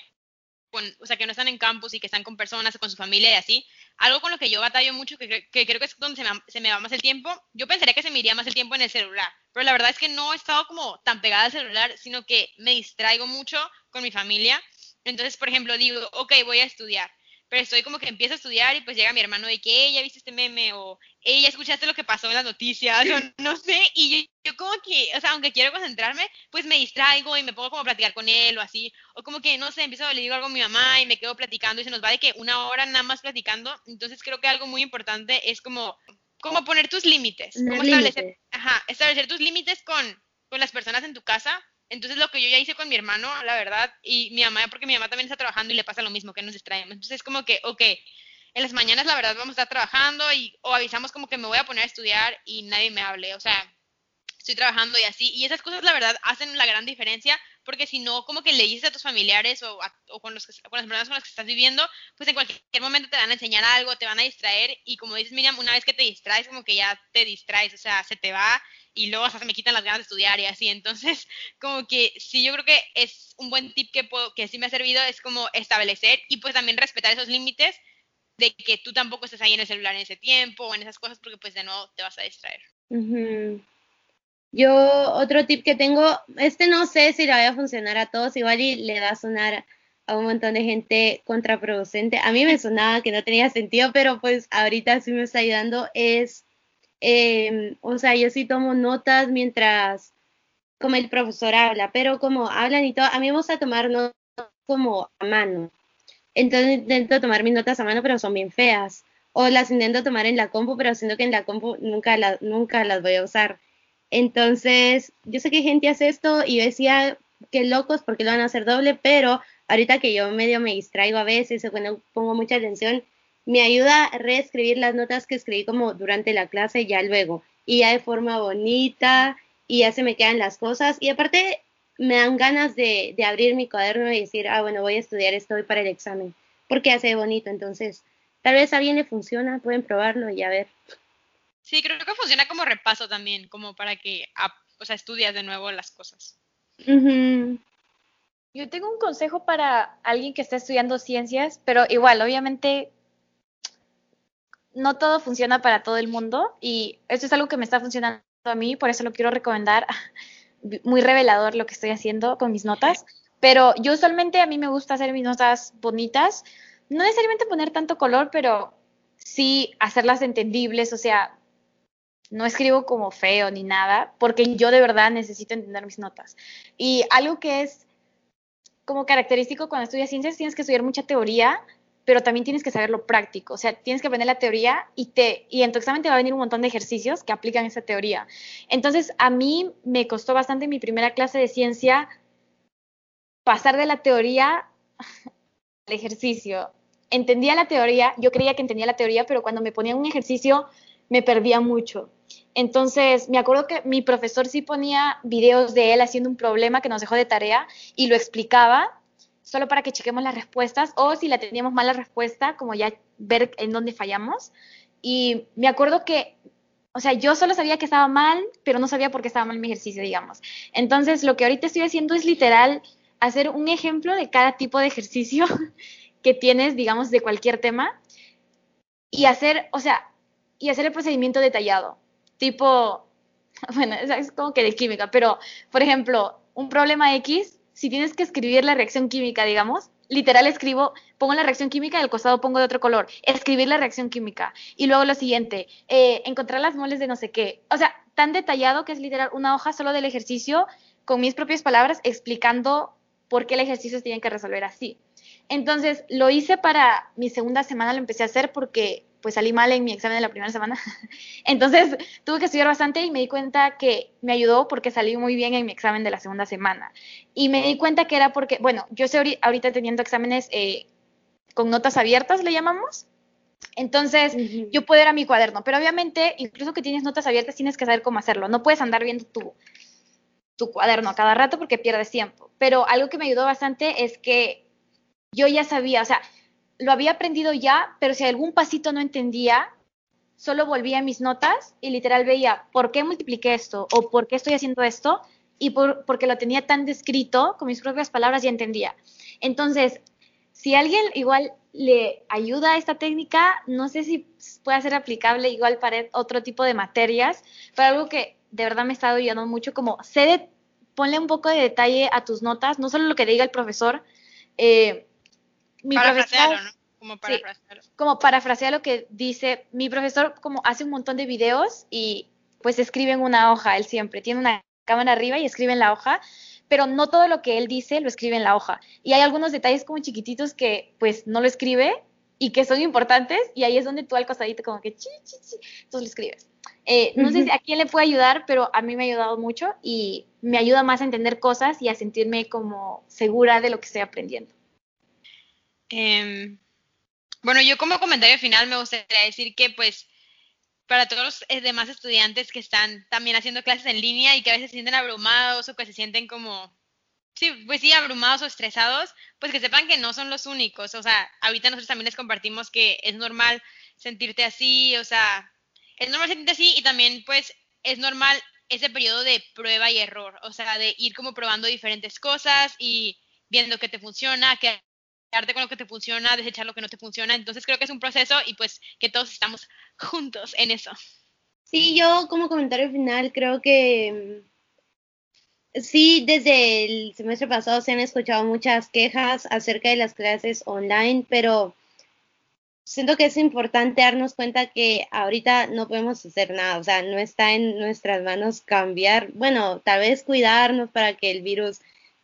con, o sea, que no están en campus y que están con personas con su familia y así, algo con lo que yo batallo mucho, que, creo que es donde se me, se me, va más el tiempo, yo pensaría que se me iría más el tiempo en el celular, pero la verdad es que no he estado como tan pegada al celular, sino que me distraigo mucho con mi familia. Entonces, por ejemplo, digo, ok, voy a estudiar pero estoy como que empiezo a estudiar y pues llega mi hermano de que ella viste este meme o ella escuchaste lo que pasó en las noticias o no sé y yo, como que, o sea, aunque quiero concentrarme, pues me distraigo y me pongo como a platicar con él o así, o como que, no sé, empiezo a le digo algo a mi mamá y me quedo platicando y se nos va de que una hora nada más platicando, entonces creo que algo muy importante es como, como poner tus límites, como establecer, ajá, establecer tus límites con, con las personas en tu casa entonces lo que yo ya hice con mi hermano, la verdad, y mi mamá, porque mi mamá también está trabajando y le pasa lo mismo, que nos distraemos. Entonces es como que, ok, en las mañanas la verdad vamos a estar trabajando y o avisamos como que me voy a poner a estudiar y nadie me hable, o sea, estoy trabajando y así. Y esas cosas la verdad hacen la gran diferencia porque si no, como que le dices a tus familiares o, con, los con las personas con las que estás viviendo, pues en cualquier momento te van a enseñar algo, te van a distraer y como dices Miriam, una vez que te distraes, como que ya te distraes, o sea, se te va y luego se me quitan las ganas de estudiar y así. Entonces, como que sí, yo creo que es un buen tip que, que sí me ha servido, es como establecer y pues también respetar esos límites de que tú tampoco estés ahí en el celular en ese tiempo o en esas cosas porque pues de nuevo te vas a distraer. Yo otro tip que tengo, este no sé si le vaya a funcionar a todos, igual y le va a sonar a un montón de gente contraproducente. A mí me sonaba que no tenía sentido, pero pues ahorita sí me está ayudando, es eh, o sea, yo sí tomo notas mientras como el profesor habla, pero como hablan y todo, a mí me gusta tomar notas como a mano. Entonces intento tomar mis notas a mano, pero son bien feas. o las intento tomar en la compu, pero siento que en la compu nunca, nunca las voy a usar. Entonces, yo sé que gente hace esto y yo decía, qué locos, porque lo van a hacer doble, pero ahorita que yo medio me distraigo a veces o cuando pongo mucha atención, me ayuda a reescribir las notas que escribí como durante la clase ya luego. Y ya de forma bonita y ya se me quedan las cosas. Y aparte me dan ganas de, de abrir mi cuaderno y decir, ah, bueno, voy a estudiar esto hoy para el examen, porque hace bonito, entonces tal vez a alguien le funciona, pueden probarlo y a ver. Sí, creo que funciona como repaso también, como para que, o sea, estudias de nuevo las cosas. Yo tengo un consejo para alguien que está estudiando ciencias, pero igual, obviamente, no todo funciona para todo el mundo y esto es algo que me está funcionando a mí, por eso lo quiero recomendar. Muy revelador lo que estoy haciendo con mis notas, pero yo usualmente a mí me gusta hacer mis notas bonitas, no necesariamente poner tanto color, pero sí hacerlas entendibles, o sea, no escribo como feo ni nada, porque yo de verdad necesito entender mis notas. Y algo que es como característico cuando estudias ciencias, tienes que estudiar mucha teoría, pero también tienes que saber lo práctico. O sea, tienes que aprender la teoría y, te, y en tu te va a venir un montón de ejercicios que aplican esa teoría. Entonces, a mí me costó bastante en mi primera clase de ciencia pasar de la teoría al ejercicio. Entendía la teoría, yo creía que entendía la teoría, pero cuando me ponía un ejercicio me perdía mucho. Entonces, me acuerdo que mi profesor sí ponía videos de él haciendo un problema que nos dejó de tarea y lo explicaba solo para que chequemos las respuestas o si la teníamos mala respuesta, como ya ver en dónde fallamos. Y me acuerdo que, o sea, yo solo sabía que estaba mal, pero no sabía por qué estaba mal mi ejercicio, digamos. Entonces, lo que ahorita estoy haciendo es literal hacer un ejemplo de cada tipo de ejercicio que tienes, digamos, de cualquier tema y hacer, o sea, y hacer el procedimiento detallado. Tipo, bueno, es como que de química, pero, por ejemplo, un problema X, si tienes que escribir la reacción química, digamos, literal escribo, pongo la reacción química y al costado pongo de otro color, escribir la reacción química. Y luego lo siguiente, eh, encontrar las moles de no sé qué. O sea, tan detallado que es literal una hoja solo del ejercicio con mis propias palabras explicando por qué el ejercicio se tiene que resolver así. Entonces, lo hice para mi segunda semana, lo empecé a hacer porque pues salí mal en mi examen de la primera semana. Entonces tuve que estudiar bastante y me di cuenta que me ayudó porque salí muy bien en mi examen de la segunda semana. Y me di cuenta que era porque, bueno, yo estoy ahorita teniendo exámenes eh, con notas abiertas, le llamamos. Entonces, yo puedo ir a mi cuaderno, pero obviamente, incluso que tienes notas abiertas, tienes que saber cómo hacerlo. No puedes andar viendo tu, tu cuaderno a cada rato porque pierdes tiempo. Pero algo que me ayudó bastante es que yo ya sabía, o sea, lo había aprendido ya, pero si algún pasito no entendía, solo volvía a mis notas y literal veía por qué multipliqué esto o por qué estoy haciendo esto y por, porque lo tenía tan descrito con mis propias palabras y entendía. Entonces, si alguien igual le ayuda a esta técnica, no sé si puede ser aplicable igual para otro tipo de materias, pero algo que de verdad me estado ayudando mucho, como sé ponle un poco de detalle a tus notas, no solo lo que diga el profesor, eh, mi profesor, ¿no? Como parafrasear. como parafrasear lo que dice mi profesor, como hace un montón de videos y pues escribe en una hoja, él siempre tiene una cámara arriba y escribe en la hoja, pero no todo lo que él dice lo escribe en la hoja. Y hay algunos detalles como chiquititos que pues no lo escribe y que son importantes y ahí es donde tú al costadito como que chi, chi, chi, entonces lo escribes. Eh, no sé si a quién le puede ayudar, pero a mí me ha ayudado mucho y me ayuda más a entender cosas y a sentirme como segura de lo que estoy aprendiendo. Em, bueno, yo como comentario final me gustaría decir que pues para todos los eh, demás estudiantes que están también haciendo clases en línea y que a veces se sienten abrumados o que se sienten como, sí, pues sí, abrumados o estresados, pues que sepan que no son los únicos. O sea, ahorita nosotros también les compartimos que es normal sentirte así, o sea, es normal sentirte así y también pues es normal ese periodo de prueba y error, o sea, de ir como probando diferentes cosas y viendo qué te funciona, qué con lo que te funciona, desechar lo que no te funciona. Entonces creo que es un proceso y pues que todos estamos juntos en eso. Sí, yo como comentario final creo que mm, sí, desde el semestre pasado se han escuchado muchas quejas acerca de las clases online, pero siento que es importante darnos cuenta que ahorita no podemos hacer nada, o sea, no está en nuestras manos cambiar, bueno, tal vez cuidarnos para que el virus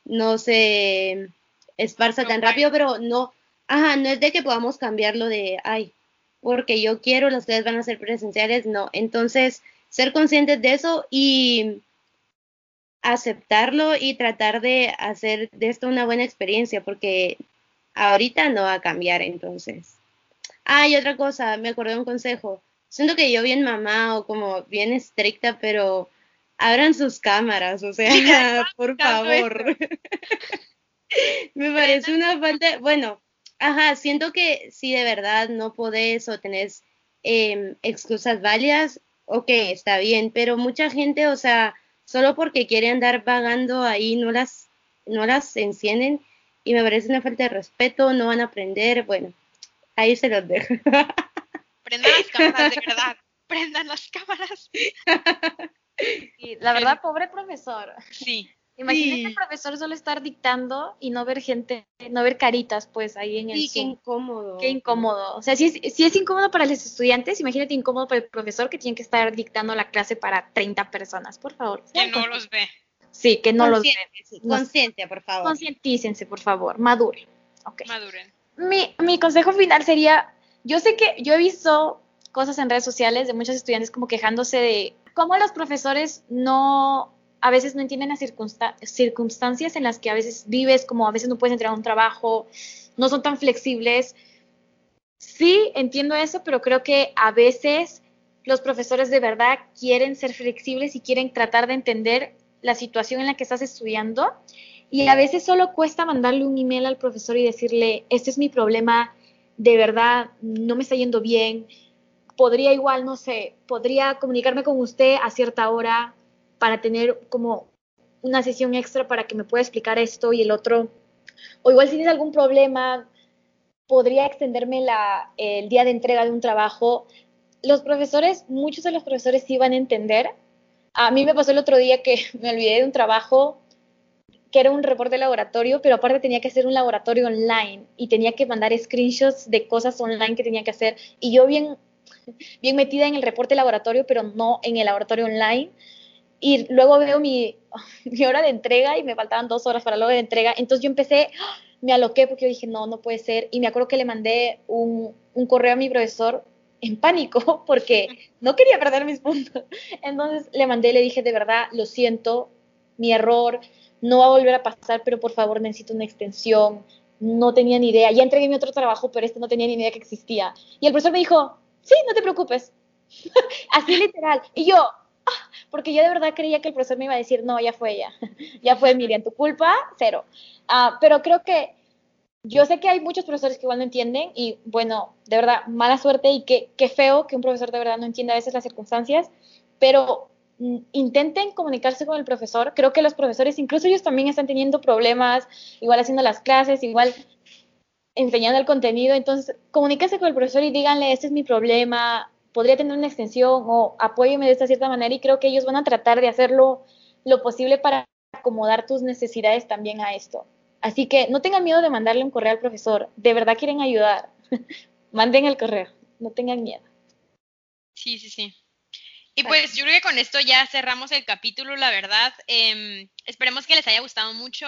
no se esparza tan rápido, pero no, ajá, no es de que podamos cambiarlo de, ay, porque yo quiero, las clases van a ser presenciales, no. Entonces, ser conscientes de eso y aceptarlo y tratar de hacer de esto una buena experiencia, porque ahorita no va a cambiar entonces. Ah, y otra cosa, me acordé de un consejo. Siento que yo bien mamá o como bien estricta, pero abran sus cámaras, o sea, por favor. me parece una falta, bueno, ajá, siento que si de verdad no podés o tenés em, excusas válidas, ok, está bien, pero mucha gente, o sea, solo porque quiere andar vagando ahí no las, no las encienden y me parece una falta de respeto, no van a aprender, bueno, ahí se los dejo. Prendan las cámaras, de verdad, prendan las cámaras. la verdad, pobre profesor. Sí. Imagínate el profesor solo estar dictando y no ver gente, no ver caritas, pues ahí en el Sí, qué incómodo. Qué incómodo. O sea, si es, si es incómodo para los estudiantes, imagínate incómodo para el profesor que tiene que estar dictando la clase para 30 personas, por favor. Que no los ve. Sí, que no los ve. Consciente, por favor. Concientícense, por favor. Maduren. Okay. Maduren. Mi, mi consejo final sería, yo sé que yo he visto cosas en redes sociales de muchos estudiantes como quejándose de cómo los profesores no a veces no entienden las circunstancias en las que a veces vives, como a veces no puedes entregar un trabajo, no son tan flexibles. Sí, entiendo eso, pero creo que a veces los profesores de verdad quieren ser flexibles y quieren tratar de entender la situación en la que estás estudiando. Y a veces solo cuesta mandarle un email al profesor y decirle, este es mi problema, de verdad, no me está yendo bien. Podría igual, no sé, podría comunicarme con usted a cierta hora, para tener como una sesión extra para que me pueda explicar esto y el otro. O igual si tienes algún problema, podría extenderme el día de entrega de un trabajo. Los profesores, muchos de los profesores sí van a entender. A mí me pasó el otro día que me olvidé de un trabajo que era un reporte laboratorio, pero aparte tenía que hacer un laboratorio online y tenía que mandar screenshots de cosas online que tenía que hacer. Y yo bien, bien metida en el reporte laboratorio, pero no en el laboratorio online y luego veo mi, mi, hora de entrega y me faltaban dos horas para la hora de entrega. Entonces yo empecé, me aloqué porque yo dije, no, no puede ser. Y me acuerdo que le mandé un, un correo a mi profesor en pánico porque no quería perder mis puntos. Entonces le mandé, le dije, de verdad, lo siento, mi error, no va a volver a pasar, pero por favor necesito una extensión. No tenía ni idea. Ya entregué mi otro trabajo, pero este no tenía ni idea que existía. Y el profesor me dijo, sí, no te preocupes. Así literal. Y yo, porque yo de verdad creía que el profesor me iba a decir, no, ya fue ella, ya fue Miriam, tu culpa, cero. Ah, pero creo que yo sé que hay muchos profesores que igual no entienden y bueno, de verdad, mala suerte y qué, qué feo que un profesor de verdad no entienda a veces las circunstancias, pero mm, intenten comunicarse con el profesor. Creo que los profesores, incluso ellos también están teniendo problemas, igual haciendo las clases, igual enseñando el contenido. Entonces, comuníquese con el profesor y díganle, este es mi problema, podría tener una extensión o apóyeme de esta cierta manera y creo que ellos van a tratar de hacerlo lo posible para acomodar tus necesidades también a esto. Así que no tengan miedo de mandarle un correo al profesor, de verdad quieren ayudar, manden el correo, no tengan miedo. Sí, sí, sí. Y pues yo creo que con esto ya cerramos el capítulo, la verdad. Eh, esperemos que les haya gustado mucho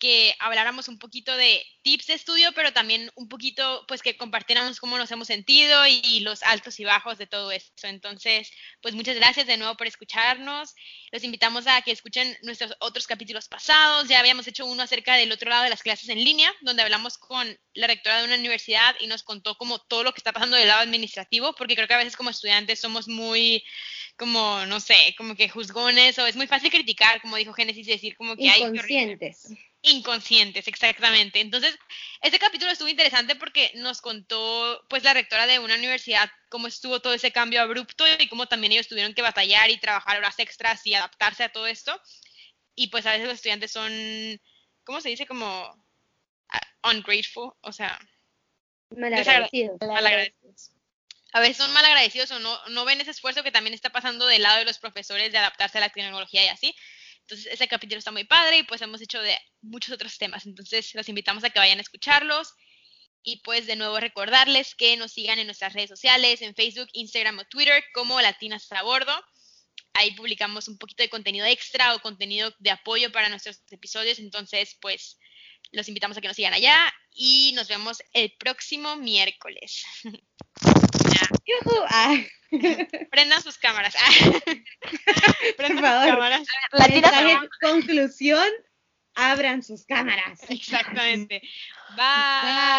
que habláramos un poquito de tips de estudio, pero también un poquito, pues que compartiéramos cómo nos hemos sentido y, los altos y bajos de todo esto. Entonces, pues muchas gracias de nuevo por escucharnos. Los invitamos a que escuchen nuestros otros capítulos pasados. Ya habíamos hecho uno acerca del otro lado de las clases en línea, donde hablamos con la rectora de una universidad y nos contó como todo lo que está pasando del lado administrativo, porque creo que a veces como estudiantes somos muy como, no sé, como que juzgones o es muy fácil criticar, como dijo Génesis, decir como que hay... Inconscientes. Inconscientes, exactamente. Entonces, este capítulo estuvo interesante porque nos contó, pues, la rectora de una universidad cómo estuvo todo ese cambio abrupto y cómo también ellos tuvieron que batallar y trabajar horas extras y adaptarse a todo esto. Y pues a veces los estudiantes son, ¿cómo se dice? Como uh, ungrateful, o sea... Malagradecidos. Malagradecidos. A veces son malagradecidos o no, no ven ese esfuerzo que también está pasando del lado de los profesores de adaptarse a la tecnología y así. Entonces, ese capítulo está muy padre y pues hemos hecho de muchos otros temas. Entonces, los invitamos a que vayan a escucharlos. Y pues de nuevo recordarles que nos sigan en nuestras redes sociales, en Facebook, Instagram o Twitter como Latinas a Bordo. Ahí publicamos un poquito de contenido extra o contenido de apoyo para nuestros episodios. Entonces, pues los invitamos a que nos sigan allá y nos vemos el próximo miércoles. ah. Prendan sus cámaras. Prendan Por favor. Sus cámaras. La conclusión, abran sus cámaras. Exactamente. Bye.